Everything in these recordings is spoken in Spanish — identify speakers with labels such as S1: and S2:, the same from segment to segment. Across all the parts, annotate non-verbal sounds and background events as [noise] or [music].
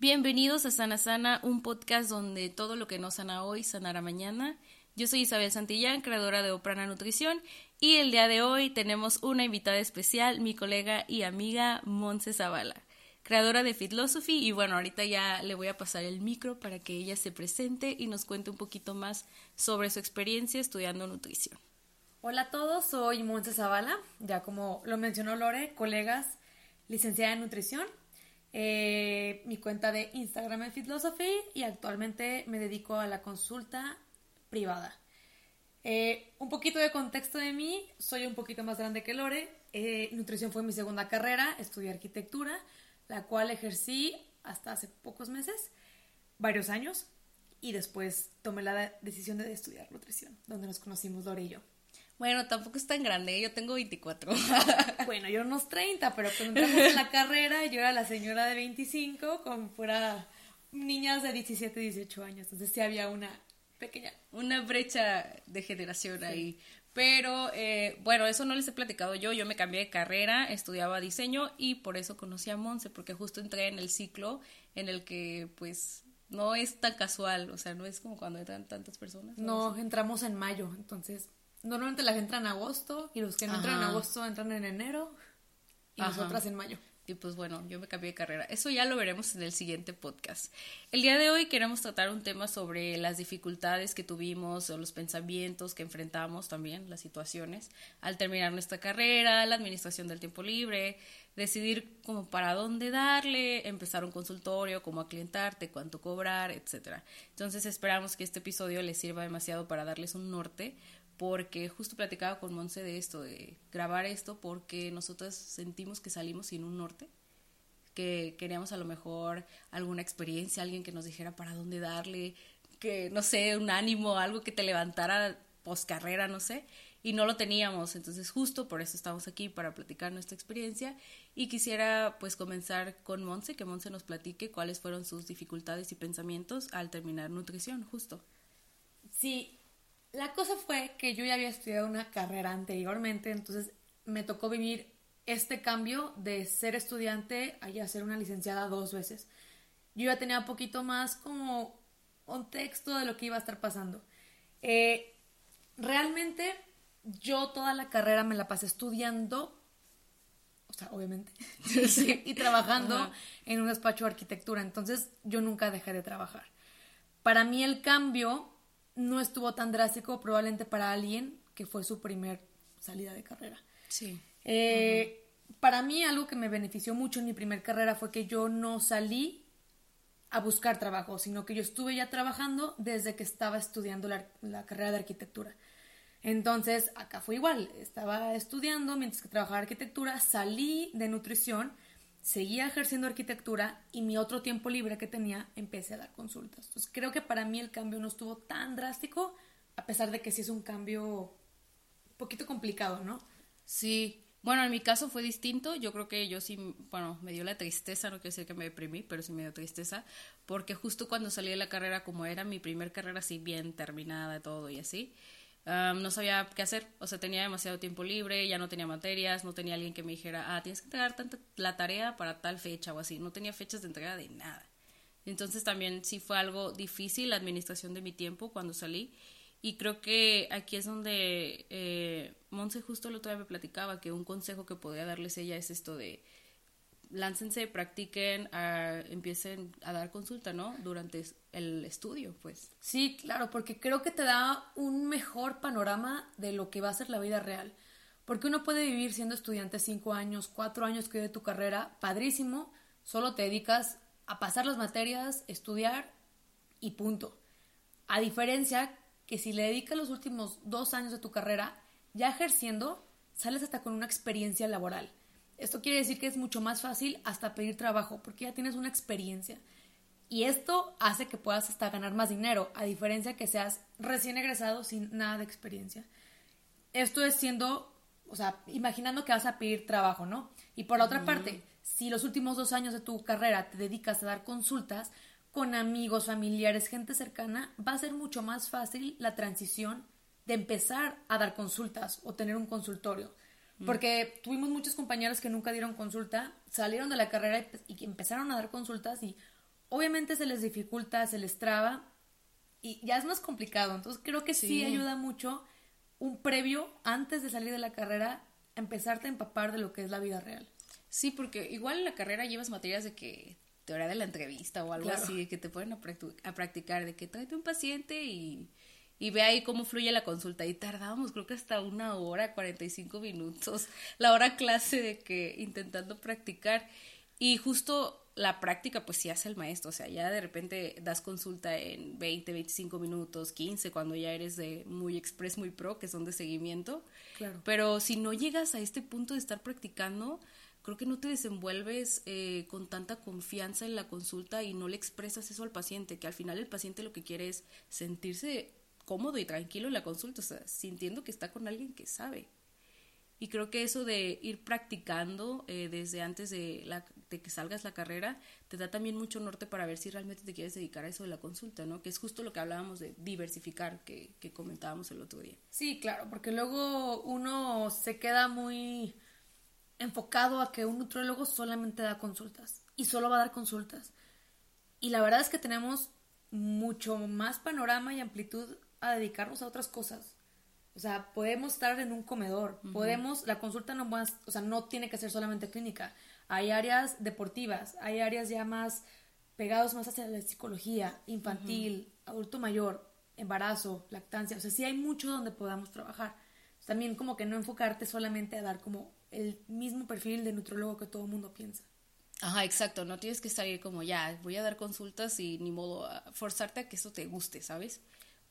S1: Bienvenidos a Sana Sana, un podcast donde todo lo que no sana hoy sanará mañana. Yo soy Isabel Santillán, creadora de Oprana Nutrición, y el día de hoy tenemos una invitada especial, mi colega y amiga Monse Zavala, creadora de Philosophy, y bueno, ahorita ya le voy a pasar el micro para que ella se presente y nos cuente un poquito más sobre su experiencia estudiando nutrición.
S2: Hola a todos, soy Monse Zavala, ya como lo mencionó Lore, colegas, licenciada en nutrición eh, mi cuenta de Instagram es Philosophy y actualmente me dedico a la consulta privada. Eh, un poquito de contexto de mí, soy un poquito más grande que Lore. Eh, nutrición fue mi segunda carrera, estudié arquitectura, la cual ejercí hasta hace pocos meses, varios años, y después tomé la decisión de estudiar nutrición, donde nos conocimos Lore y yo.
S1: Bueno, tampoco es tan grande, yo tengo 24. [laughs]
S2: bueno, yo unos 30, pero cuando entramos en la carrera yo era la señora de 25 con fuera niñas de 17, 18 años. Entonces sí había una pequeña...
S1: Una brecha de generación ahí. Pero eh, bueno, eso no les he platicado yo. Yo me cambié de carrera, estudiaba diseño y por eso conocí a Monse, porque justo entré en el ciclo en el que pues no es tan casual, o sea, no es como cuando entran tantas personas.
S2: No, entramos en mayo, entonces Normalmente la gente entra en agosto y los que no entran en agosto entran en enero y nosotras en mayo.
S1: Y pues bueno, yo me cambié de carrera. Eso ya lo veremos en el siguiente podcast. El día de hoy queremos tratar un tema sobre las dificultades que tuvimos o los pensamientos que enfrentamos también, las situaciones, al terminar nuestra carrera, la administración del tiempo libre, decidir como para dónde darle, empezar un consultorio, cómo aclientarte, cuánto cobrar, etcétera. Entonces esperamos que este episodio les sirva demasiado para darles un norte porque justo platicaba con Monse de esto, de grabar esto, porque nosotros sentimos que salimos sin un norte, que queríamos a lo mejor alguna experiencia, alguien que nos dijera para dónde darle, que no sé, un ánimo, algo que te levantara post carrera, no sé, y no lo teníamos, entonces justo por eso estamos aquí para platicar nuestra experiencia y quisiera pues comenzar con Monse, que Monse nos platique cuáles fueron sus dificultades y pensamientos al terminar nutrición, justo.
S2: Sí, la cosa fue que yo ya había estudiado una carrera anteriormente, entonces me tocó vivir este cambio de ser estudiante a ya ser una licenciada dos veces. Yo ya tenía un poquito más como un texto de lo que iba a estar pasando. Eh, realmente yo toda la carrera me la pasé estudiando, o sea, obviamente, [laughs] y trabajando en un despacho de arquitectura, entonces yo nunca dejé de trabajar. Para mí el cambio no estuvo tan drástico probablemente para alguien que fue su primer salida de carrera.
S1: Sí.
S2: Eh, para mí algo que me benefició mucho en mi primer carrera fue que yo no salí a buscar trabajo, sino que yo estuve ya trabajando desde que estaba estudiando la, la carrera de arquitectura. Entonces, acá fue igual, estaba estudiando mientras que trabajaba arquitectura, salí de nutrición seguía ejerciendo arquitectura y mi otro tiempo libre que tenía empecé a dar consultas. Entonces creo que para mí el cambio no estuvo tan drástico, a pesar de que sí es un cambio un poquito complicado, ¿no?
S1: Sí. Bueno, en mi caso fue distinto. Yo creo que yo sí, bueno, me dio la tristeza, no quiero decir que me deprimí, pero sí me dio tristeza, porque justo cuando salí de la carrera, como era mi primer carrera así bien terminada, todo y así, no sabía qué hacer, o sea, tenía demasiado tiempo libre, ya no tenía materias, no tenía alguien que me dijera, ah, tienes que entregar tanta, la tarea para tal fecha o así, no tenía fechas de entrega de nada. Entonces también sí fue algo difícil la administración de mi tiempo cuando salí. Y creo que aquí es donde eh, Monse justo el otro día me platicaba que un consejo que podía darles ella es esto de láncense, practiquen, empiecen a dar consulta, ¿no? Durante el estudio, pues.
S2: Sí, claro, porque creo que te da un mejor panorama de lo que va a ser la vida real. Porque uno puede vivir siendo estudiante cinco años, cuatro años que de tu carrera, padrísimo, solo te dedicas a pasar las materias, estudiar y punto. A diferencia que si le dedicas los últimos dos años de tu carrera, ya ejerciendo, sales hasta con una experiencia laboral esto quiere decir que es mucho más fácil hasta pedir trabajo porque ya tienes una experiencia. Y esto hace que puedas hasta ganar más dinero, a diferencia que seas recién egresado sin nada de experiencia. Esto es siendo, o sea, imaginando que vas a pedir trabajo, ¿no? Y por la otra parte, si los últimos dos años de tu carrera te dedicas a dar consultas con amigos, familiares, gente cercana, va a ser mucho más fácil la transición de empezar a dar consultas o tener un consultorio. Porque tuvimos muchos compañeros que nunca dieron consulta, salieron de la carrera y, empezaron a dar consultas y obviamente se les dificulta, se les traba y ya es más complicado. Entonces creo que sí, ayuda mucho un previo antes de salir de la carrera, empezarte a empapar de lo que es la vida real.
S1: Sí, porque igual en la carrera llevas materias de que teoría de la entrevista o algo así, que te ponen a, practicar, de que tráete un paciente y, y ve ahí cómo fluye la consulta. Y tardamos, creo que hasta una hora, 45 minutos, la hora clase de que intentando practicar. Y justo la práctica pues sí hace el maestro, o sea, ya de repente das consulta en 20, 25 minutos, 15, cuando ya eres de muy express, muy pro, que son de seguimiento. Claro. Pero si no llegas a este punto de estar practicando, creo que no te desenvuelves eh, con tanta confianza en la consulta y no le expresas eso al paciente, que al final el paciente lo que quiere es sentirse cómodo y tranquilo en la consulta, o sea, sintiendo que está con alguien que sabe. Y creo que eso de ir practicando eh, desde antes de, la, de que salgas la carrera te da también mucho norte para ver si realmente te quieres dedicar a eso de la consulta, ¿no? Que es justo lo que hablábamos de diversificar que, que comentábamos el otro día.
S2: Sí, claro, porque luego uno se queda muy enfocado a que un nutriólogo solamente da consultas y solo va a dar consultas. Y la verdad es que tenemos mucho más panorama y amplitud a dedicarnos a otras cosas. O sea, podemos estar en un comedor, podemos, la consulta no, o sea, no tiene que ser solamente clínica. Hay áreas deportivas, hay áreas ya más pegados más hacia la psicología, infantil, adulto mayor, embarazo, lactancia. O sea, sí hay mucho donde podamos trabajar. También como que no enfocarte solamente a dar como el mismo perfil de nutrólogo que todo el mundo piensa.
S1: Ajá, exacto, no tienes que salir como ya, voy a dar consultas y ni modo forzarte a que eso te guste, ¿sabes?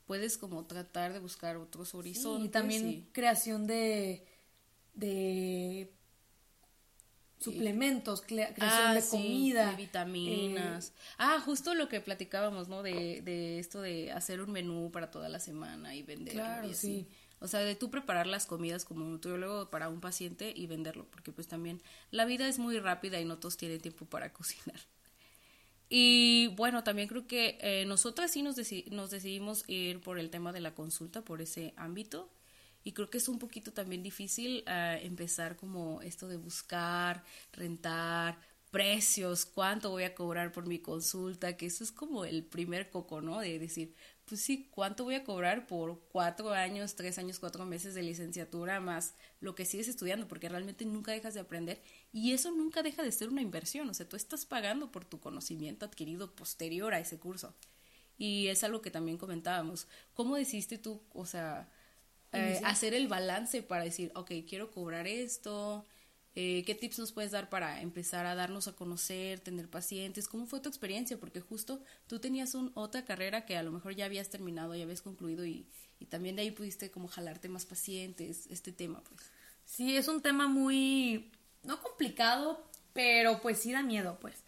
S1: Puedes como tratar de buscar otros horizontes.
S2: y también creación de, de suplementos, creación ah, de comida.
S1: De vitaminas. Eh, ah, justo lo que platicábamos, ¿no? De, de esto de hacer un menú para toda la semana y venderlo. Claro, sí. O sea, de tú preparar las comidas como nutriólogo para un paciente y venderlo, porque pues también la vida es muy rápida y no todos tienen tiempo para [laughs] cocinar. Y bueno, también creo que eh, nosotras sí nos, nos decidimos ir por el tema de la consulta, por ese ámbito. Y creo que es un poquito también difícil eh, empezar como esto de buscar, rentar, precios, cuánto voy a cobrar por mi consulta, que eso es como el primer coco, ¿no? De decir, pues sí, ¿cuánto voy a cobrar por cuatro años, tres años, cuatro meses de licenciatura más lo que sigues estudiando? Porque realmente nunca dejas de aprender y eso nunca deja de ser una inversión, o sea, tú estás pagando por tu conocimiento adquirido posterior a ese curso. Y es algo que también comentábamos. ¿Cómo decidiste tú, o sea, eh, hacer el balance para decir, ok, quiero cobrar esto? Eh, ¿Qué tips nos puedes dar para empezar a darnos a conocer, tener pacientes? ¿Cómo fue tu experiencia? Porque justo tú tenías un, otra carrera que a lo mejor ya habías terminado, ya habías concluido y, y también de ahí pudiste como jalarte más pacientes, este tema, pues.
S2: Sí, es un tema muy, no complicado, pero pues sí da miedo, pues.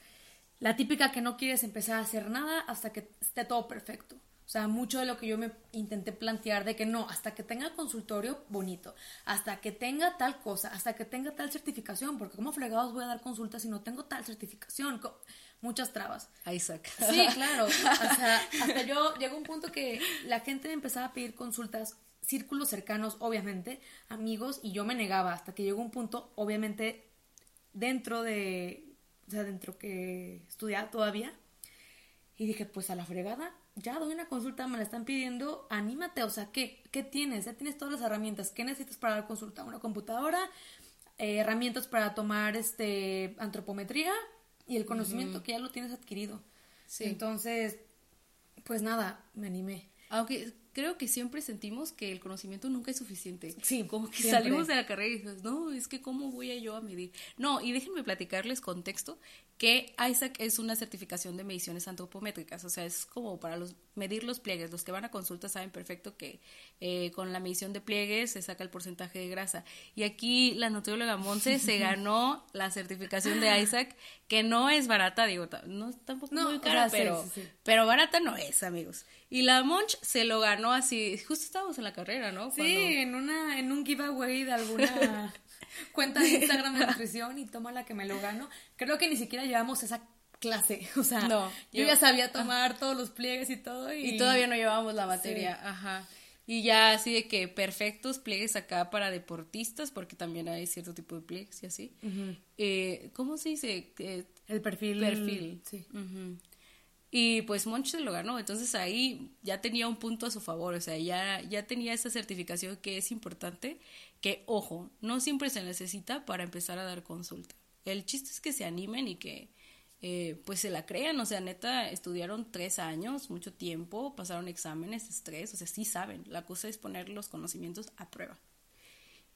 S2: La típica que no quieres empezar a hacer nada hasta que esté todo perfecto. O sea, mucho de lo que yo me intenté plantear de que no, hasta que tenga consultorio bonito, hasta que tenga tal cosa, hasta que tenga tal certificación, porque como fregados voy a dar consultas si no tengo tal certificación, muchas trabas.
S1: Isaac.
S2: Sí, claro. [laughs] O sea, hasta yo llegó un punto que la gente me empezaba a pedir consultas, círculos cercanos, obviamente, amigos, y yo me negaba hasta que llegó un punto, obviamente, dentro de, o sea, dentro que estudiaba todavía, y dije, pues a la fregada, ya doy una consulta, me la están pidiendo, anímate, o sea, ¿qué, qué tienes? Ya tienes todas las herramientas, ¿qué necesitas para dar consulta? Una computadora, eh, herramientas para tomar este antropometría y el conocimiento que ya lo tienes adquirido. Sí. Entonces, pues nada, me animé.
S1: Aunque creo que siempre sentimos que el conocimiento nunca es suficiente. Sí. Como que salimos de la carrera y dices, no, es que cómo voy a yo a medir. No, y déjenme platicarles contexto que ISAC es una certificación de mediciones antropométricas, o sea, es como para los, medir los pliegues. Los que van a consulta saben perfecto que eh, con la medición de pliegues se saca el porcentaje de grasa. Y aquí la nutrióloga Monse se [laughs] ganó la certificación de ISAC, que no es barata, digo, no tampoco muy cara, pero, pero barata no es, amigos. Y la Monch se lo ganó así, justo estábamos en la carrera, ¿no?
S2: Sí, en una, en un giveaway de alguna [laughs] cuenta de Instagram de [laughs] nutrición y toma la que me lo gano. Creo que ni siquiera llevamos esa clase, [laughs] o sea, no, yo, ya sabía tomar todos los pliegues y todo y,
S1: todavía no llevábamos la materia, ajá. Y ya así de que perfectos pliegues acá para deportistas, porque también hay cierto tipo de pliegues y así. eh, ¿Cómo se dice?
S2: El perfil.
S1: Perfil.
S2: Sí.
S1: Y pues Monch se lo ganó, entonces ahí ya tenía un punto a su favor, o sea, ya, ya tenía esa certificación que es importante, que ojo, no siempre se necesita para empezar a dar consulta. El chiste es que se animen y que eh, pues se la crean, o sea, neta, estudiaron tres años, mucho tiempo, pasaron exámenes, estrés, o sea, sí saben, la cosa es poner los conocimientos a prueba.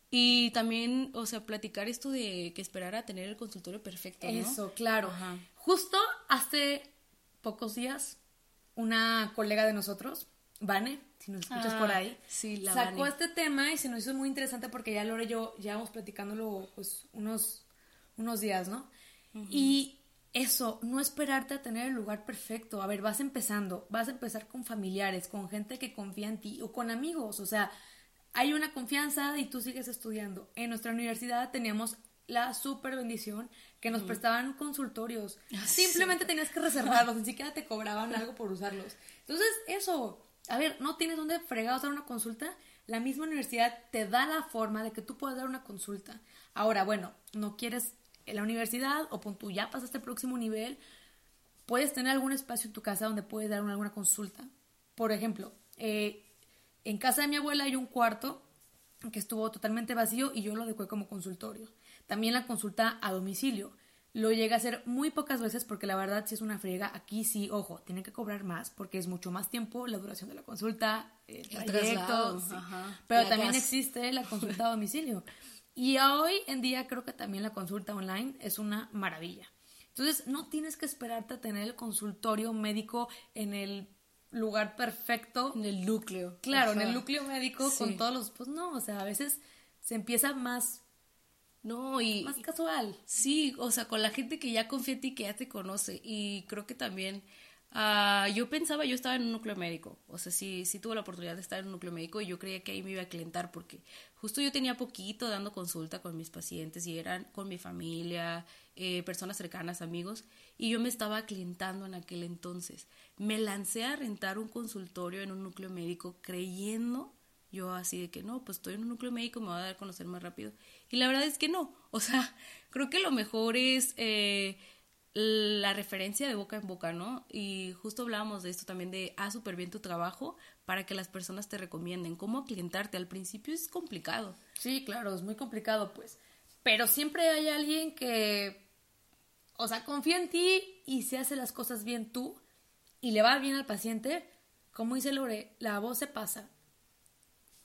S1: Y también, o sea, platicar esto de que esperar a tener el consultorio perfecto. ¿no?
S2: Eso, claro. Justo hace pocos días, una colega de nosotros, Vane, si nos escuchas por
S1: Ah,
S2: ahí,
S1: sí, la
S2: sacó
S1: Vane.
S2: este tema y se nos hizo muy interesante porque ya Lore y yo llevamos platicándolo pues unos, unos días, ¿no? Y eso, no esperarte a tener el lugar perfecto. A ver, vas empezando, vas a empezar con familiares, con gente que confía en ti o con amigos, o sea, hay una confianza y tú sigues estudiando. En nuestra universidad teníamos la super bendición que nos prestaban consultorios.
S1: Ah,
S2: Simplemente tenías que reservarlos, ni siquiera te cobraban algo por usarlos. Entonces, eso, a ver, no tienes dónde fregados dar una consulta, la misma universidad te da la forma de que tú puedas dar una consulta. Ahora, bueno, no quieres en la universidad o pon tú ya pasaste el próximo nivel, puedes tener algún espacio en tu casa donde puedes dar una- alguna consulta. Por ejemplo, eh, en casa de mi abuela hay un cuarto que estuvo totalmente vacío y yo lo adecué como consultorio. También la consulta a domicilio. Lo llegué a hacer muy pocas veces porque la verdad si es una friega. Aquí sí, ojo, tienen que cobrar más porque es mucho más tiempo la duración de la consulta, el
S1: El
S2: trayecto. sí. Pero
S1: la
S2: también existe la [laughs] consulta a domicilio. Y hoy en día creo que también la consulta online es una maravilla. Entonces, no tienes que esperarte a tener el consultorio médico en el lugar perfecto.
S1: En el núcleo.
S2: Claro, en el núcleo médico
S1: Sí.
S2: con todos los... Pues no, o sea, a veces se empieza más,
S1: No, y...
S2: más casual.
S1: Sí, o sea, con la gente que ya confía en ti, que ya te conoce. Y creo que también, ah, yo pensaba, yo estaba en un núcleo médico. O sea, sí, sí tuve la oportunidad de estar en un núcleo médico y yo creía que ahí me iba a calentar porque justo yo tenía poquito dando consulta con mis pacientes y eran con mi familia, eh, personas cercanas, amigos. Y yo me estaba aclientando en aquel entonces. Me lancé a rentar un consultorio en un núcleo médico creyendo yo así de que no, pues estoy en un núcleo médico, me va a dar a conocer más rápido. Y la verdad es que no. [laughs] O sea, creo que lo mejor es eh, la referencia de boca en boca, ¿no? Y justo hablábamos de esto también de haz súper bien tu trabajo para que las personas te recomienden. ¿Cómo clientarte? Al principio es complicado.
S2: Sí, claro, es muy complicado, pues. Pero siempre hay alguien que, o sea, confía en ti y se hace las cosas bien tú y le va bien al paciente. Como dice Lore, la voz se pasa.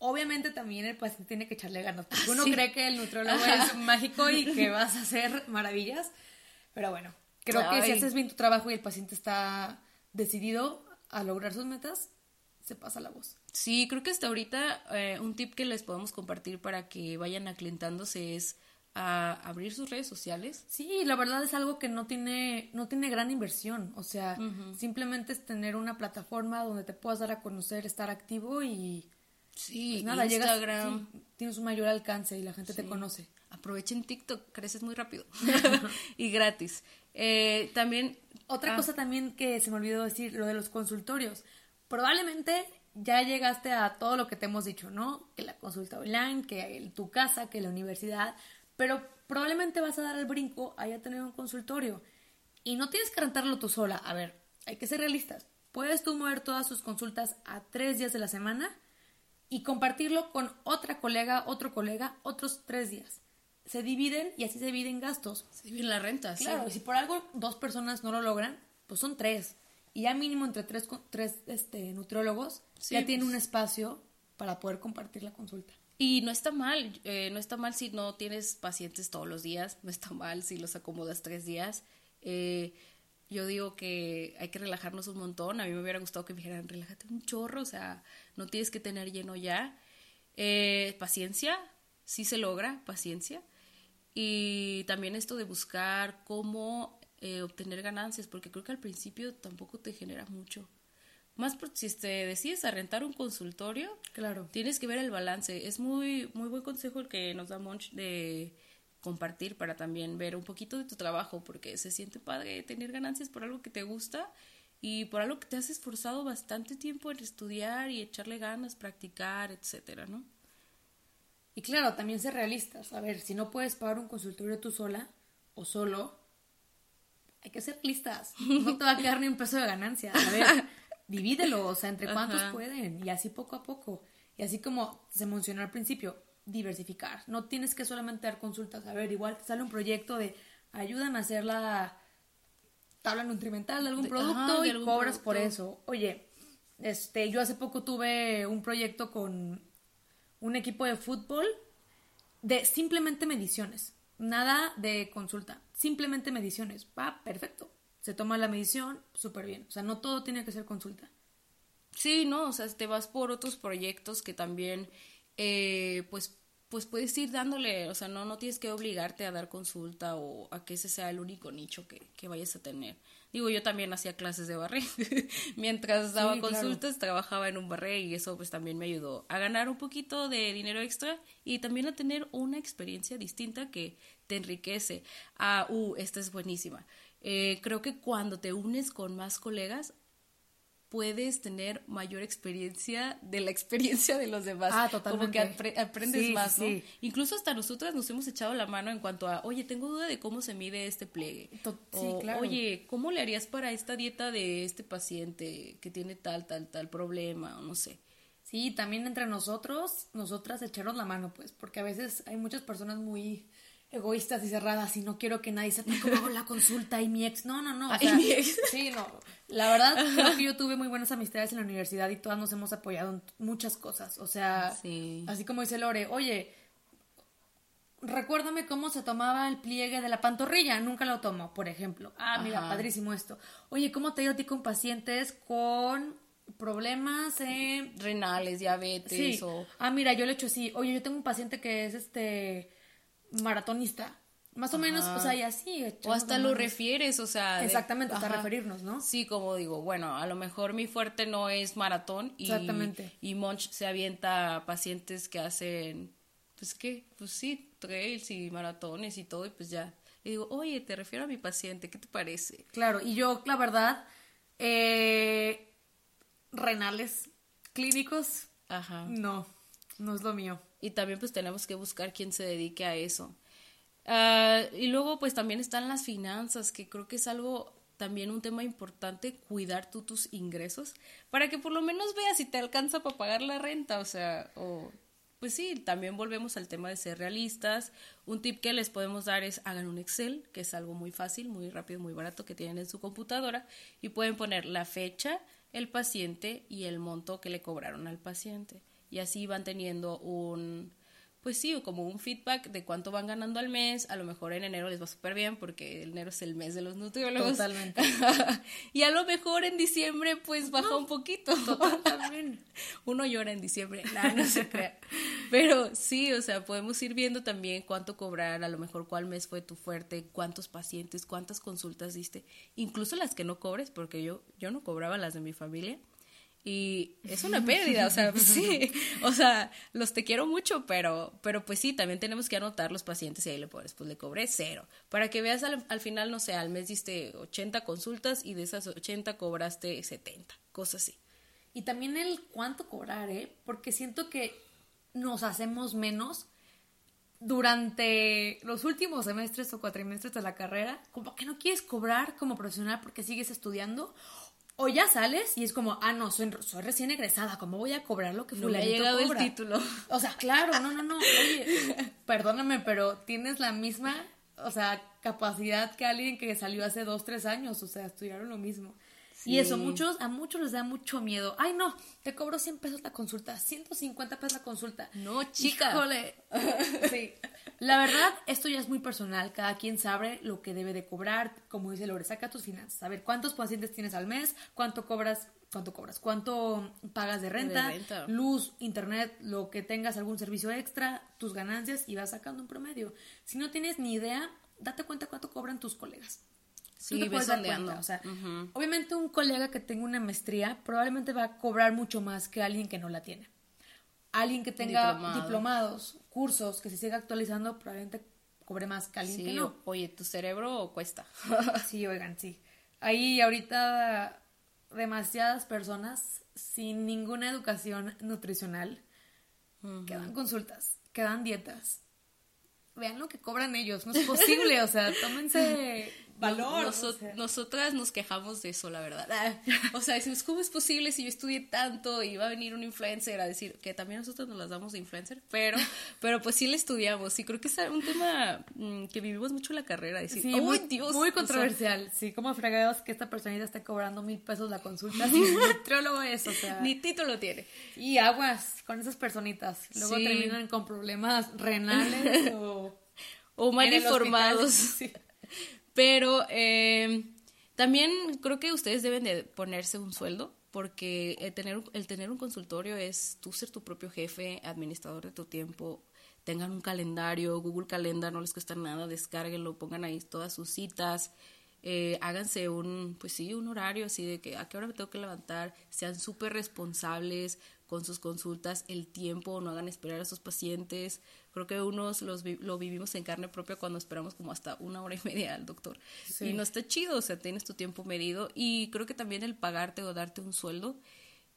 S2: Obviamente también el paciente tiene que echarle ganas. Porque uno
S1: Sí.
S2: cree que el nutriólogo es mágico y que [laughs] vas a hacer maravillas. Pero bueno, creo que si haces bien tu trabajo y el paciente está decidido a lograr sus metas, se pasa la voz.
S1: Sí, creo que hasta ahorita eh, un tip que les podemos compartir para que vayan aclientándose es a abrir sus redes sociales.
S2: Sí, la verdad es algo que no tiene, no tiene gran inversión. O sea, simplemente es tener una plataforma donde te puedas dar a conocer, estar activo y
S1: Sí,
S2: pues nada, llegas,
S1: Instagram.
S2: sí, tienes un mayor alcance y la gente te conoce.
S1: Aprovechen TikTok, creces muy rápido [laughs] [laughs] y gratis. Eh, también
S2: Otra
S1: ah,
S2: cosa también que se me olvidó decir, lo de los consultorios. Probablemente ya llegaste a todo lo que te hemos dicho, ¿no? Que la consulta online, que el- tu casa, que la universidad, pero probablemente vas a dar el brinco a ya tener un consultorio. Y no tienes que rentarlo tú sola. A ver, hay que ser realistas. Puedes tú mover todas tus consultas a tres días de la semana y compartirlo con otra colega, otro colega, otros tres días. Se dividen y así se dividen gastos.
S1: se divide la renta, sí.
S2: Claro, y si por algo dos personas no lo logran, pues son tres. Y ya mínimo entre tres, tres este, nutriólogos
S1: Sí,
S2: ya tienen
S1: pues.
S2: un espacio para poder compartir la consulta.
S1: Y no está mal, eh, no está mal si no tienes pacientes todos los días, no está mal si los acomodas tres días. Eh, yo digo que hay que relajarnos un montón. A mí me hubiera gustado que me dijeran, relájate un chorro, o sea, no tienes que tener lleno ya. Eh, paciencia, sí se logra, paciencia. Y también esto de buscar cómo eh, obtener ganancias, porque creo que al principio tampoco te genera mucho. Más por si te decides a rentar un consultorio,
S2: Claro.
S1: Tienes que ver el balance. Es muy, muy buen consejo el que nos da Monch de compartir para también ver un poquito de tu trabajo, porque se siente padre tener ganancias por algo que te gusta y por algo que te has esforzado bastante tiempo en estudiar y echarle ganas, practicar, etcétera, ¿no?
S2: Y claro, también ser realistas. A ver, si no puedes pagar un consultorio tú sola o solo, hay que ser listas. No te va a quedar ni un peso de ganancia. A ver, [laughs] divídelo, o sea, entre cuántos pueden. Y así poco a poco. Y así como se mencionó al principio, diversificar. No tienes que solamente dar consultas. A ver, igual te sale un proyecto de ayúdame a hacer la tabla nutrimental de algún producto y cobras por eso. Oye, este, yo hace poco tuve un proyecto con un equipo de fútbol de simplemente mediciones. Nada de consulta, simplemente mediciones. Va, perfecto. Se toma la medición, súper bien. O sea, no todo tiene que ser consulta.
S1: Sí, no, o sea, te vas por otros proyectos que también, eh, pues, pues puedes ir dándole, o sea, no, no tienes que obligarte a dar consulta o a que ese sea el único nicho que, que vayas a tener. Digo, yo también hacía clases de barré. [laughs] Mientras daba consultas, trabajaba en un barré y eso pues también me ayudó a ganar un poquito de dinero extra y también a tener una experiencia distinta que te enriquece. Ah, uh, esta es buenísima. Eh, creo que cuando te unes con más colegas, puedes tener mayor experiencia de la experiencia de los demás. Ah, totalmente. Como que aprendes más, ¿no? Incluso hasta nosotras nos hemos echado la mano en cuanto a, oye, tengo duda de cómo se mide este pliegue. sí, claro. Oye, ¿cómo le harías para esta dieta de este paciente que tiene tal, tal, tal problema? O no sé.
S2: Sí, también entre nosotros, nosotras echarnos la mano, pues, porque a veces hay muchas personas muy egoístas y cerradas y no quiero que nadie sepa cómo hago la consulta y mi ex. No, no, no. [laughs] O sea, mi ex. Sí, no. La verdad, creo que yo tuve muy buenas amistades en la universidad y todas nos hemos apoyado en muchas cosas. O sea, así como dice Lore, oye, recuérdame cómo se tomaba el pliegue de la pantorrilla. Nunca lo tomo, por ejemplo. Ah, mira, padrísimo esto. Oye, ¿cómo te ha ido a ti con pacientes con problemas eh?
S1: renales, diabetes o...
S2: Ah, mira, yo le he hecho así. Oye, yo tengo un paciente que es este maratonista. Más o menos, o sea, y así.
S1: O hasta lo refieres, o sea.
S2: Exactamente, hasta referirnos, ¿no?
S1: Sí, como digo, bueno, a lo mejor mi fuerte no es maratón y, Exactamente. y Monch se avienta a pacientes que hacen, pues qué, pues sí, trails y maratones y todo, y pues ya. Y digo, oye, te refiero a mi paciente, ¿qué te parece?
S2: Claro, y yo, la verdad, eh, renales clínicos, Ajá. no, no es lo mío
S1: y también pues tenemos que buscar quién se dedique a eso. Ah, y luego pues también están las finanzas, que creo que es algo también un tema importante, cuidar tú tus ingresos, para que por lo menos veas si te alcanza para pagar la renta, o sea, o pues sí, también volvemos al tema de ser realistas. Un tip que les podemos dar es hagan un Excel, que es algo muy fácil, muy rápido, muy barato que tienen en su computadora y pueden poner la fecha, el paciente y el monto que le cobraron al paciente y así van teniendo un, pues sí, como un feedback de cuánto van ganando al mes. A lo mejor en enero les va súper bien porque enero es el mes de los nutriólogos. Totalmente. [laughs] y a lo mejor en diciembre pues baja un poquito. Totalmente. [laughs] Uno llora en diciembre, [laughs] no se crea. Pero sí, o sea, podemos ir viendo también cuánto cobrar, a lo mejor cuál mes fue tu fuerte, cuántos pacientes, cuántas consultas diste, incluso las que no cobres, porque yo, yo no cobraba las de mi familia y es una pérdida, o sea, [laughs] sí, o sea, los te quiero mucho, pero, pero pues sí, también tenemos que anotar los pacientes y ahí le pones, pues le cobré cero, para que veas al, al final, no sé, al mes diste 80 consultas y de esas 80 cobraste 70, cosas así.
S2: Y también el cuánto cobrar, ¿eh? Porque siento que nos hacemos menos durante los últimos semestres o cuatrimestres de la carrera, como que no quieres cobrar como profesional porque sigues estudiando o ya sales y es como, ah, no, soy, soy recién egresada, ¿cómo voy a cobrar lo que
S1: no me ha llegado el título.
S2: O sea, claro, no, no, no, oye, perdóname, pero tienes la misma, o sea, capacidad que alguien que salió hace dos, tres años, o sea, estudiaron lo mismo. Y eso, muchos, a muchos les da mucho miedo. Ay, no, te cobro 100 pesos la consulta, 150 pesos la consulta.
S1: No, chica.
S2: Híjole. [laughs] sí. La verdad, esto ya es muy personal. Cada quien sabe lo que debe de cobrar. Como dice Lore, saca tus finanzas. A ver, ¿cuántos pacientes tienes al mes? ¿Cuánto cobras? ¿Cuánto cobras? ¿Cuánto pagas de renta? de renta? Luz, internet, lo que tengas, algún servicio extra, tus ganancias y vas sacando un promedio. Si no tienes ni idea, date cuenta cuánto cobran tus colegas. Sí, te puedes dar cuenta. O sea, obviamente un colega que tenga una maestría probablemente va a cobrar mucho más que alguien que no la tiene. Alguien que tenga diplomados, cursos, que se siga actualizando, probablemente cobre más que alguien que no.
S1: Oye, tu cerebro cuesta. [laughs]
S2: sí, oigan, sí. Hay ahorita demasiadas personas sin ninguna educación nutricional que dan consultas, que dan dietas. Vean lo que cobran ellos, no es posible, o sea, [laughs] tómense valor.
S1: Nosotras nos quejamos de eso, la verdad. Ah, o sea, decimos, ¿cómo es posible si yo estudié tanto y va a venir un influencer a decir que también nosotros nos las damos de influencer? Pero, [laughs] pero pues sí le estudiamos y creo que es un tema mm, que vivimos mucho en la carrera. Decir,
S2: sí, muy, Dios! Muy controversial. sí, como fregados que esta personita esté cobrando mil pesos la consulta [laughs] si el nutriólogo es, o sea.
S1: Ni título tiene.
S2: Y aguas con esas personitas. Luego terminan con problemas renales [laughs] o...
S1: O mal informados. Sí. Pero eh, también creo que ustedes deben de ponerse un sueldo porque el tener, el tener un consultorio es tú ser tu propio jefe, administrador de tu tiempo, tengan un calendario, Google Calendar, no les cuesta nada, descárguenlo, pongan ahí todas sus citas, eh, háganse un, pues sí, un horario así de que a qué hora me tengo que levantar, sean súper responsables, con sus consultas, el tiempo, no hagan esperar a sus pacientes. Creo que unos los lo vivimos en carne propia cuando esperamos como hasta una hora y media al doctor. Y no está chido, o sea, tienes tu tiempo medido. Y creo que también el pagarte o darte un sueldo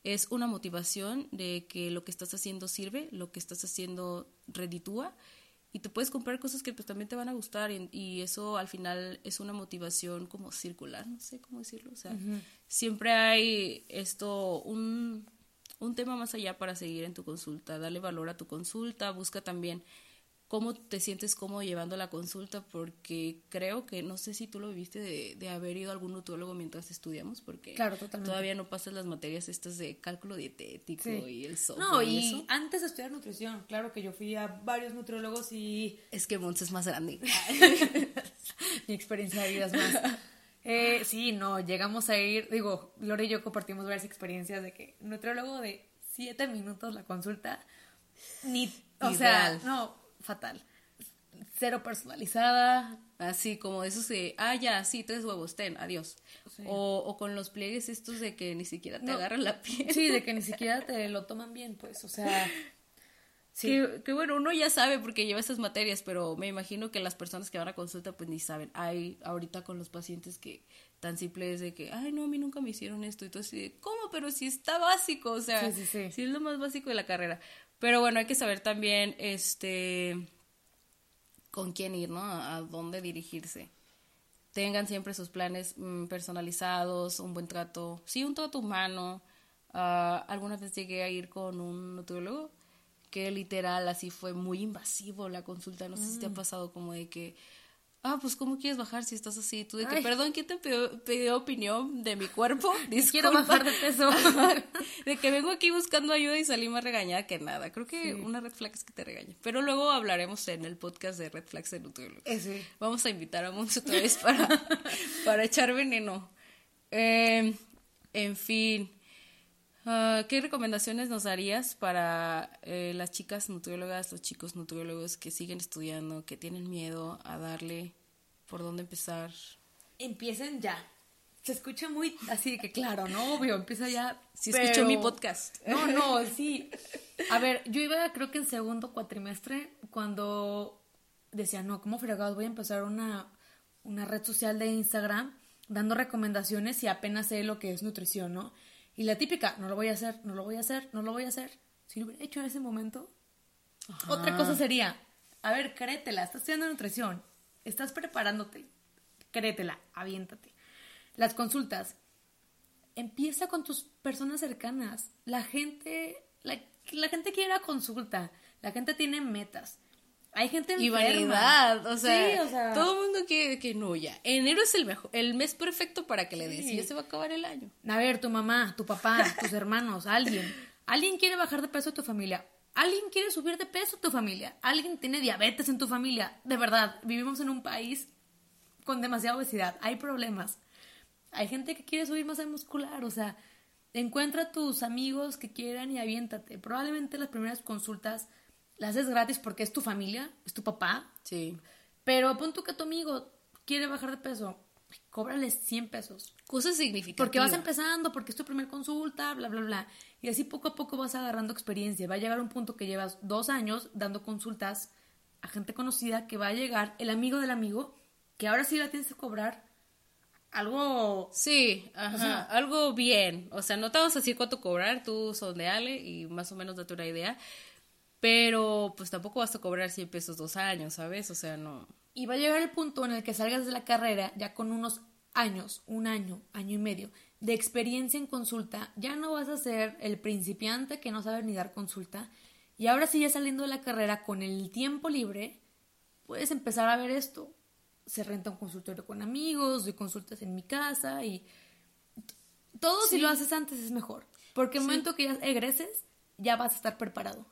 S1: es una motivación de que lo que estás haciendo sirve, lo que estás haciendo reditúa. Y te puedes comprar cosas que pues también te van a gustar y, eso al final es una motivación como circular, no sé cómo decirlo, o sea, siempre hay esto, un, un tema más allá para seguir en tu consulta. Dale valor a tu consulta, busca también cómo te sientes cómodo llevando la consulta, porque creo que, no sé si tú lo viviste de, haber ido a algún nutriólogo mientras estudiamos, porque todavía no pasas las materias estas de cálculo dietético y el software.
S2: No, y, antes de estudiar nutrición, claro que yo fui a varios nutriólogos y...
S1: Es que Mons es más grande. [laughs]
S2: Mi experiencia de vida es más... Eh, sí, no, llegamos a ir, digo, Lore y yo compartimos varias experiencias de que nutriólogo de siete minutos la consulta, ni, o sea, no, fatal. Cero personalizada.
S1: Así como eso de, ah, ya, sí, tres huevos, ten, adiós. O, o, con los pliegues estos de que ni siquiera te agarran la piel.
S2: Sí, de que ni siquiera te lo toman bien, pues, o sea, [laughs]
S1: Sí. Que, bueno, uno ya sabe porque lleva esas materias, pero me imagino que las personas que van a consulta pues ni saben. Hay ahorita con los pacientes que tan simple es de que, ay, no, a mí nunca me hicieron esto. Así ¿cómo? Pero si está básico, o sea, sí, es lo más básico de la carrera. Pero bueno, hay que saber también, este, con quién ir, ¿no? A, dónde dirigirse. Tengan siempre sus planes mm, personalizados, un buen trato, sí, un trato humano. Uh, alguna vez llegué a ir con un nutriólogo que literal así fue muy invasivo la consulta. No sé si te ha mm. pasado como de que, ah, pues ¿cómo quieres bajar si estás así? Tú de que, perdón, ¿quién te pidió, opinión de mi cuerpo? [laughs]
S2: Quiero bajar de peso. [laughs]
S1: de que vengo aquí buscando ayuda y salí más regañada que nada. Creo que una red flag es que te regañe. Pero luego hablaremos en el podcast de red flags de nutriólogos.
S2: Eh,
S1: Vamos a invitar a Monse otra vez para, [laughs] para echar veneno. Eh, en fin. Ah, ¿Qué recomendaciones nos darías para eh, las chicas nutriólogas, los chicos nutriólogos que siguen estudiando, que tienen miedo a darle por dónde empezar?
S2: Empiecen ya. Se escucha muy así que claro, ¿no? Obvio, empieza ya.
S1: Si escucho mi podcast.
S2: No, no, sí. A ver, yo iba creo que en segundo cuatrimestre cuando decía, no, ¿cómo fregados voy a empezar una, una red social de Instagram dando recomendaciones y apenas sé lo que es nutrición, ¿no? Y la típica, no lo voy a hacer, no lo voy a hacer, no lo voy a hacer. Si lo hubiera hecho en ese momento, otra cosa sería, a ver, créetela, estás estudiando nutrición, estás preparándote, créetela, aviéntate. Las consultas, empieza con tus personas cercanas. La gente, la, la gente quiere la consulta, la gente tiene metas. Hay gente enferma.
S1: Y vanidad, o sea, todo el mundo quiere que no, ya. Enero es el mejor, el mes perfecto para que le des y ya se va a acabar el año.
S2: A ver, tu mamá, tu papá, tus hermanos, alguien. Alguien quiere bajar de peso en tu familia. Alguien quiere subir de peso en tu familia. Alguien tiene diabetes en tu familia. De verdad, vivimos en un país con demasiada obesidad. Hay problemas. Hay gente que quiere subir masa muscular, o sea, encuentra tus amigos que quieran y aviéntate. Probablemente las primeras consultas la haces gratis porque es tu familia, es tu papá.
S1: Sí.
S2: Pero pon tú que tu amigo quiere bajar de peso, cóbrale 100 pesos.
S1: Cosas significativas.
S2: Porque vas empezando, porque es tu primer consulta, bla, bla, bla. Y así poco a poco vas agarrando experiencia. Va a llegar un punto que llevas dos años dando consultas a gente conocida que va a llegar el amigo del amigo, que ahora sí la tienes que cobrar algo...
S1: Sí, ajá, algo bien. O sea, no te vas a decir cuánto cobrar, tú sondeale y más o menos date una idea pero pues tampoco vas a cobrar 100 pesos dos años, ¿sabes? O sea, no.
S2: Y va a llegar el punto en el que salgas de la carrera ya con unos años, un año, año y medio de experiencia en consulta, ya no vas a ser el principiante que no sabe ni dar consulta. Y ahora sí, ya saliendo de la carrera con el tiempo libre, puedes empezar a ver esto. Se renta un consultorio con amigos, doy consultas en mi casa y todo si lo haces antes es mejor. Porque el momento que ya egreses, ya vas a estar preparado.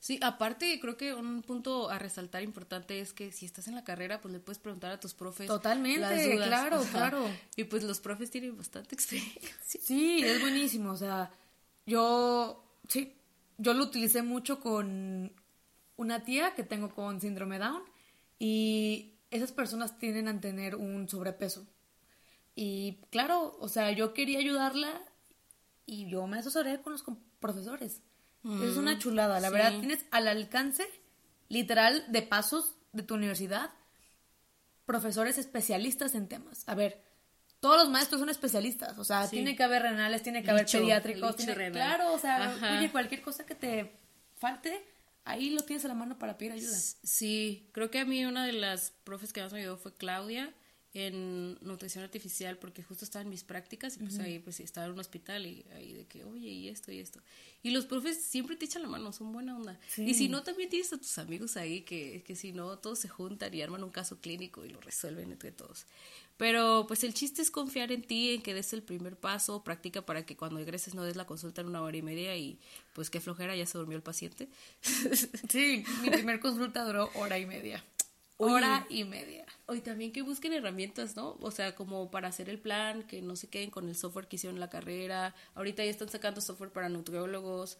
S1: Sí, aparte creo que un punto a resaltar importante es que si estás en la carrera, pues le puedes preguntar a tus profes.
S2: Totalmente, claro, claro.
S1: Y pues los profes tienen bastante experiencia.
S2: Sí, es buenísimo. O sea, yo, sí, yo lo utilicé mucho con una tía que tengo con síndrome Down y esas personas tienden a tener un sobrepeso. Y claro, o sea, yo quería ayudarla y yo me asesoré con los profesores es una mm, chulada, la verdad. Tienes al alcance, literal, de pasos de tu universidad, profesores especialistas en temas. A ver, todos los maestros son especialistas, o sea, tiene que haber renales, tiene que haber pediátricos, tiene, claro, o sea, oye, cualquier cosa que te falte, ahí lo tienes a la mano para pedir ayuda.
S1: Sí, creo que a mí una de las profes que más me ayudó fue Claudia en nutrición artificial porque justo estaba en mis prácticas y pues ahí pues estaba en un hospital y ahí de que oye y esto y esto y los profes siempre te echan la mano son buena onda. Y si no también tienes a tus amigos ahí que, que si no todos se juntan y arman un caso clínico y lo resuelven entre todos. Pero pues el chiste es confiar en ti en que des el primer paso practica para que cuando egreses no des la consulta en una hora y media y pues qué flojera ya se durmió el paciente.
S2: Sí mi primer consulta duró hora y media. Hora y media.
S1: Hoy también que busquen herramientas, ¿no? O sea, como para hacer el plan, que no se queden con el software que hicieron la carrera. Ahorita ya están sacando software para nutriólogos,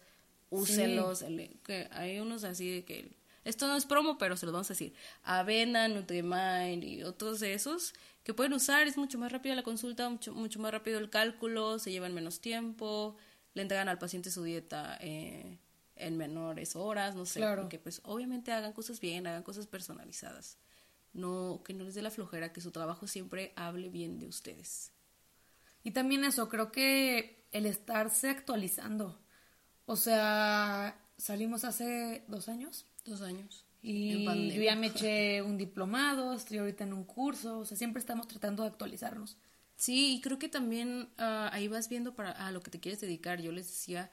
S1: úsenlos. que hay unos así de que esto no es promo, pero se los vamos a decir. Avena, Nutrimind y otros de esos que pueden usar. Es mucho más rápida la consulta, mucho, mucho más rápido el cálculo, se llevan menos tiempo, le entregan al paciente su dieta. Eh, en menores horas, no sé, claro. que pues obviamente hagan cosas bien, hagan cosas personalizadas. No, que no les dé la flojera, que su trabajo siempre hable bien de ustedes.
S2: Y también eso, creo que el estarse actualizando. O sea, salimos hace dos años.
S1: Dos años.
S2: Y yo ya me eché un diplomado, estoy ahorita en un curso, o sea, siempre estamos tratando de actualizarnos.
S1: Sí, y creo que también ah, ahí vas viendo para a lo que te quieres dedicar. Yo les decía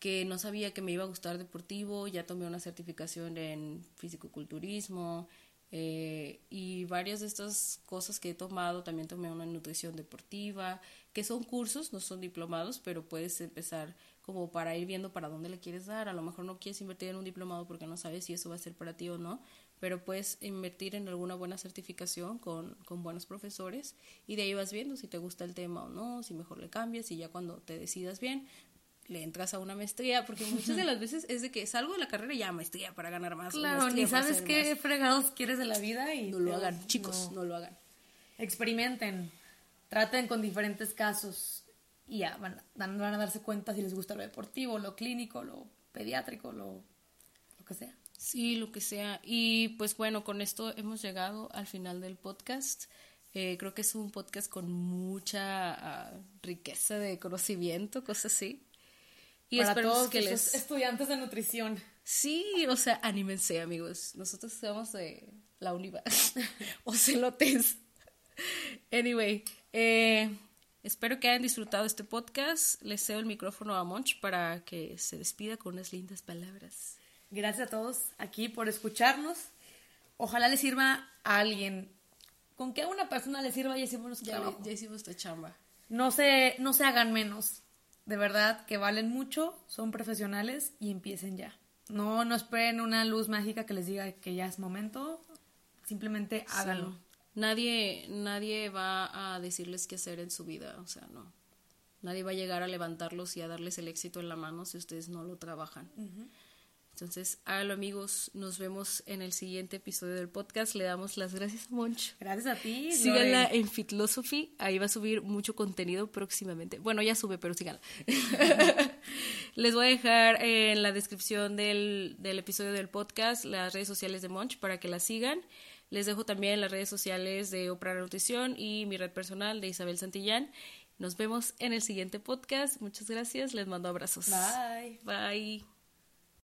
S1: que no sabía que me iba a gustar deportivo, ya tomé una certificación en fisicoculturismo eh, y varias de estas cosas que he tomado, también tomé una nutrición deportiva, que son cursos, no son diplomados, pero puedes empezar como para ir viendo para dónde le quieres dar, a lo mejor no quieres invertir en un diplomado porque no sabes si eso va a ser para ti o no, pero puedes invertir en alguna buena certificación con, con buenos profesores y de ahí vas viendo si te gusta el tema o no, si mejor le cambias y ya cuando te decidas bien, le entras a una maestría, porque muchas de las veces es de que salgo de la carrera y ya maestría para ganar más.
S2: Claro, ni sabes qué fregados quieres de la vida y...
S1: No lo hagan, chicos, no. lo hagan.
S2: Experimenten, traten con diferentes casos y ya van, van, a darse cuenta si les gusta lo deportivo, lo clínico, lo pediátrico, lo, lo que sea.
S1: Sí, lo que sea. Y pues bueno, con esto hemos llegado al final del podcast. Eh, creo que es un podcast con mucha ah, riqueza de conocimiento, cosas así.
S2: Y para todos que les estudiantes de nutrición.
S1: Sí, o sea, anímense, amigos. Nosotros somos de la Univa [laughs] o celotes. Anyway, eh, espero que hayan disfrutado este podcast. Les cedo el micrófono a Monch para que se despida con unas lindas palabras.
S2: Gracias a todos aquí por escucharnos. Ojalá les sirva a alguien. Con que a una persona le sirva, ya hicimos
S1: nuestro ya, Ya hicimos esta chamba.
S2: No se, no se hagan menos de verdad que valen mucho, son profesionales y empiecen ya. No, no esperen una luz mágica que les diga que ya es momento, simplemente háganlo.
S1: Nadie, nadie va a decirles qué hacer en su vida, o sea, no. Nadie va a llegar a levantarlos y a darles el éxito en la mano si ustedes no lo trabajan. Entonces, hágalo amigos, nos vemos en el siguiente episodio del podcast. Le damos las gracias a Monch.
S2: Gracias a ti.
S1: Síganla en Fitlosophy, ahí va a subir mucho contenido próximamente. Bueno, ya sube, pero síganla. [laughs] Les voy a dejar en la descripción del, del episodio del podcast las redes sociales de Monch para que la sigan. Les dejo también las redes sociales de Oprah Nutrición y mi red personal de Isabel Santillán. Nos vemos en el siguiente podcast. Muchas gracias. Les mando abrazos.
S2: Bye.
S1: Bye.